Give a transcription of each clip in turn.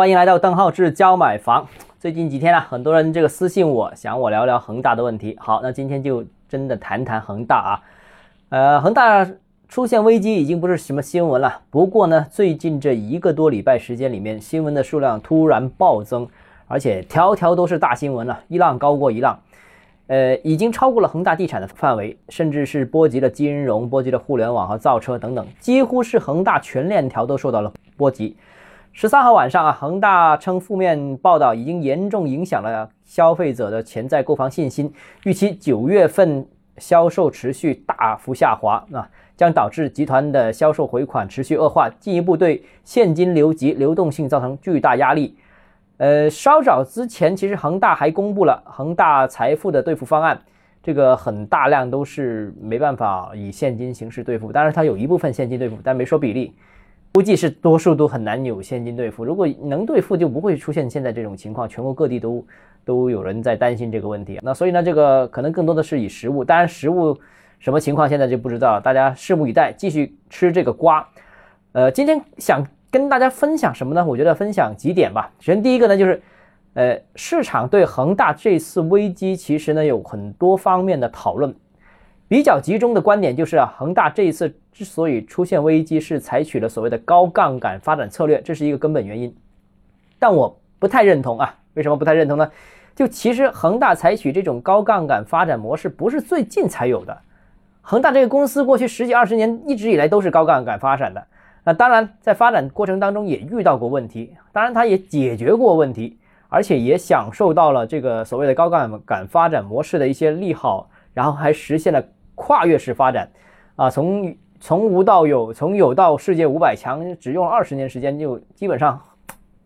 欢迎来到邓浩志教买房。最近几天啊，很多人这个私信我，想我聊聊恒大的问题。好，那今天就真的谈谈恒大啊。呃，恒大出现危机已经不是什么新闻了。不过呢，最近这一个多礼拜时间里面，新闻的数量突然暴增，而且条条都是大新闻了，一浪高过一浪。呃，已经超过了恒大地产的范围，甚至是波及了金融、波及了互联网和造车等等，几乎是恒大全链条都受到了波及。十三号晚上啊，恒大称负面报道已经严重影响了消费者的潜在购房信心，预期九月份销售持续大幅下滑啊，将导致集团的销售回款持续恶化，进一步对现金流及流动性造成巨大压力。呃，稍早之前，其实恒大还公布了恒大财富的兑付方案，这个很大量都是没办法以现金形式兑付，当然它有一部分现金兑付，但没说比例。估计是多数都很难有现金兑付，如果能兑付，就不会出现现在这种情况。全国各地都都有人在担心这个问题，那所以呢，这个可能更多的是以实物，当然实物什么情况现在就不知道，大家拭目以待，继续吃这个瓜。呃，今天想跟大家分享什么呢？我觉得分享几点吧。首先第一个呢，就是呃，市场对恒大这次危机其实呢有很多方面的讨论。比较集中的观点就是啊，恒大这一次之所以出现危机，是采取了所谓的高杠杆发展策略，这是一个根本原因。但我不太认同啊，为什么不太认同呢？就其实恒大采取这种高杠杆发展模式，不是最近才有的。恒大这个公司过去十几二十年一直以来都是高杠杆发展的。那当然，在发展过程当中也遇到过问题，当然它也解决过问题，而且也享受到了这个所谓的高杠杆发展模式的一些利好，然后还实现了。跨越式发展，啊，从从无到有，从有到世界五百强，只用了二十年时间，就基本上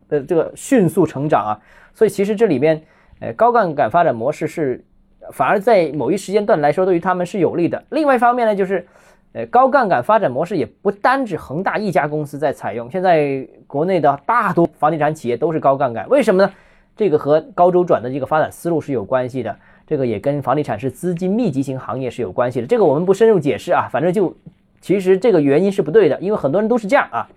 的这个迅速成长啊。所以其实这里面，呃，高杠杆发展模式是反而在某一时间段来说，对于他们是有利的。另外一方面呢，就是，呃，高杠杆发展模式也不单指恒大一家公司在采用，现在国内的大多房地产企业都是高杠杆。为什么呢？这个和高周转的这个发展思路是有关系的。这个也跟房地产是资金密集型行业是有关系的，这个我们不深入解释啊，反正就其实这个原因是不对的，因为很多人都是这样啊。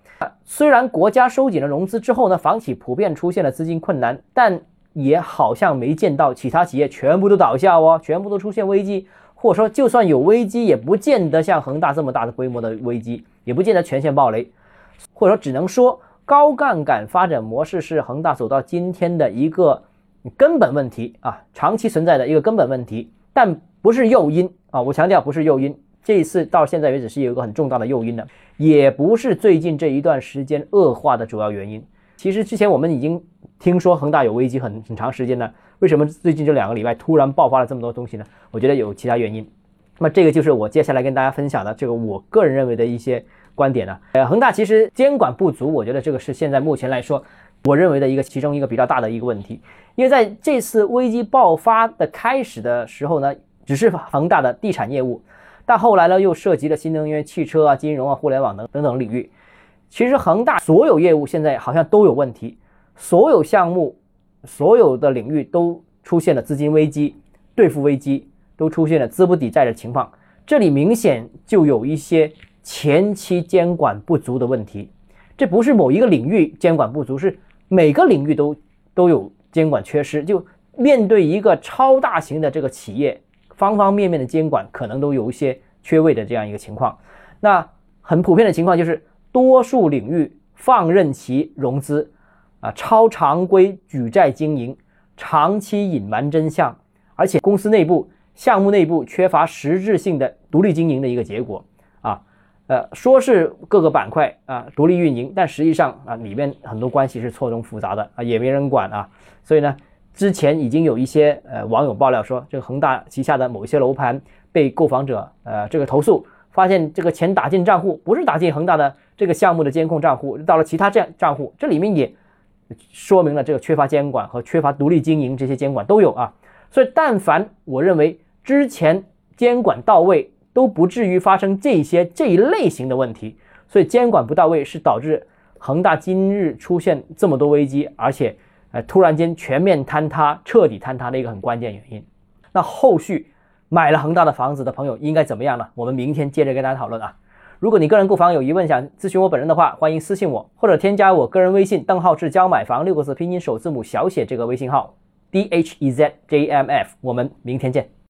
虽然国家收紧了融资之后呢，房企普遍出现了资金困难，但也好像没见到其他企业全部都倒下哦，全部都出现危机，或者说就算有危机，也不见得像恒大这么大的规模的危机，也不见得全线暴雷，或者说只能说高杠杆发展模式是恒大走到今天的一个。根本问题啊，长期存在的一个根本问题，但不是诱因啊！我强调不是诱因，这一次到现在为止是有一个很重大的诱因的，也不是最近这一段时间恶化的主要原因。其实之前我们已经听说恒大有危机很很长时间了，为什么最近这两个礼拜突然爆发了这么多东西呢？我觉得有其他原因。那么这个就是我接下来跟大家分享的这个我个人认为的一些观点呢。呃，恒大其实监管不足，我觉得这个是现在目前来说。我认为的一个其中一个比较大的一个问题，因为在这次危机爆发的开始的时候呢，只是恒大的地产业务，但后来呢又涉及了新能源汽车啊、金融啊、互联网等等等领域。其实恒大所有业务现在好像都有问题，所有项目、所有的领域都出现了资金危机、兑付危机，都出现了资不抵债的情况。这里明显就有一些前期监管不足的问题，这不是某一个领域监管不足，是。每个领域都都有监管缺失，就面对一个超大型的这个企业，方方面面的监管可能都有一些缺位的这样一个情况。那很普遍的情况就是，多数领域放任其融资，啊，超常规举债经营，长期隐瞒真相，而且公司内部、项目内部缺乏实质性的独立经营的一个结果。呃，说是各个板块啊独立运营，但实际上啊里面很多关系是错综复杂的啊，也没人管啊。所以呢，之前已经有一些呃网友爆料说，这个恒大旗下的某一些楼盘被购房者呃这个投诉，发现这个钱打进账户不是打进恒大的这个项目的监控账户，到了其他这样账户，这里面也说明了这个缺乏监管和缺乏独立经营这些监管都有啊。所以但凡我认为之前监管到位。都不至于发生这些这一类型的问题，所以监管不到位是导致恒大今日出现这么多危机，而且呃突然间全面坍塌、彻底坍塌的一个很关键原因。那后续买了恒大的房子的朋友应该怎么样呢？我们明天接着跟大家讨论啊。如果你个人购房有疑问，想咨询我本人的话，欢迎私信我，或者添加我个人微信邓浩志教买房六个字拼音首字母小写这个微信号 d h e z j m f。我们明天见。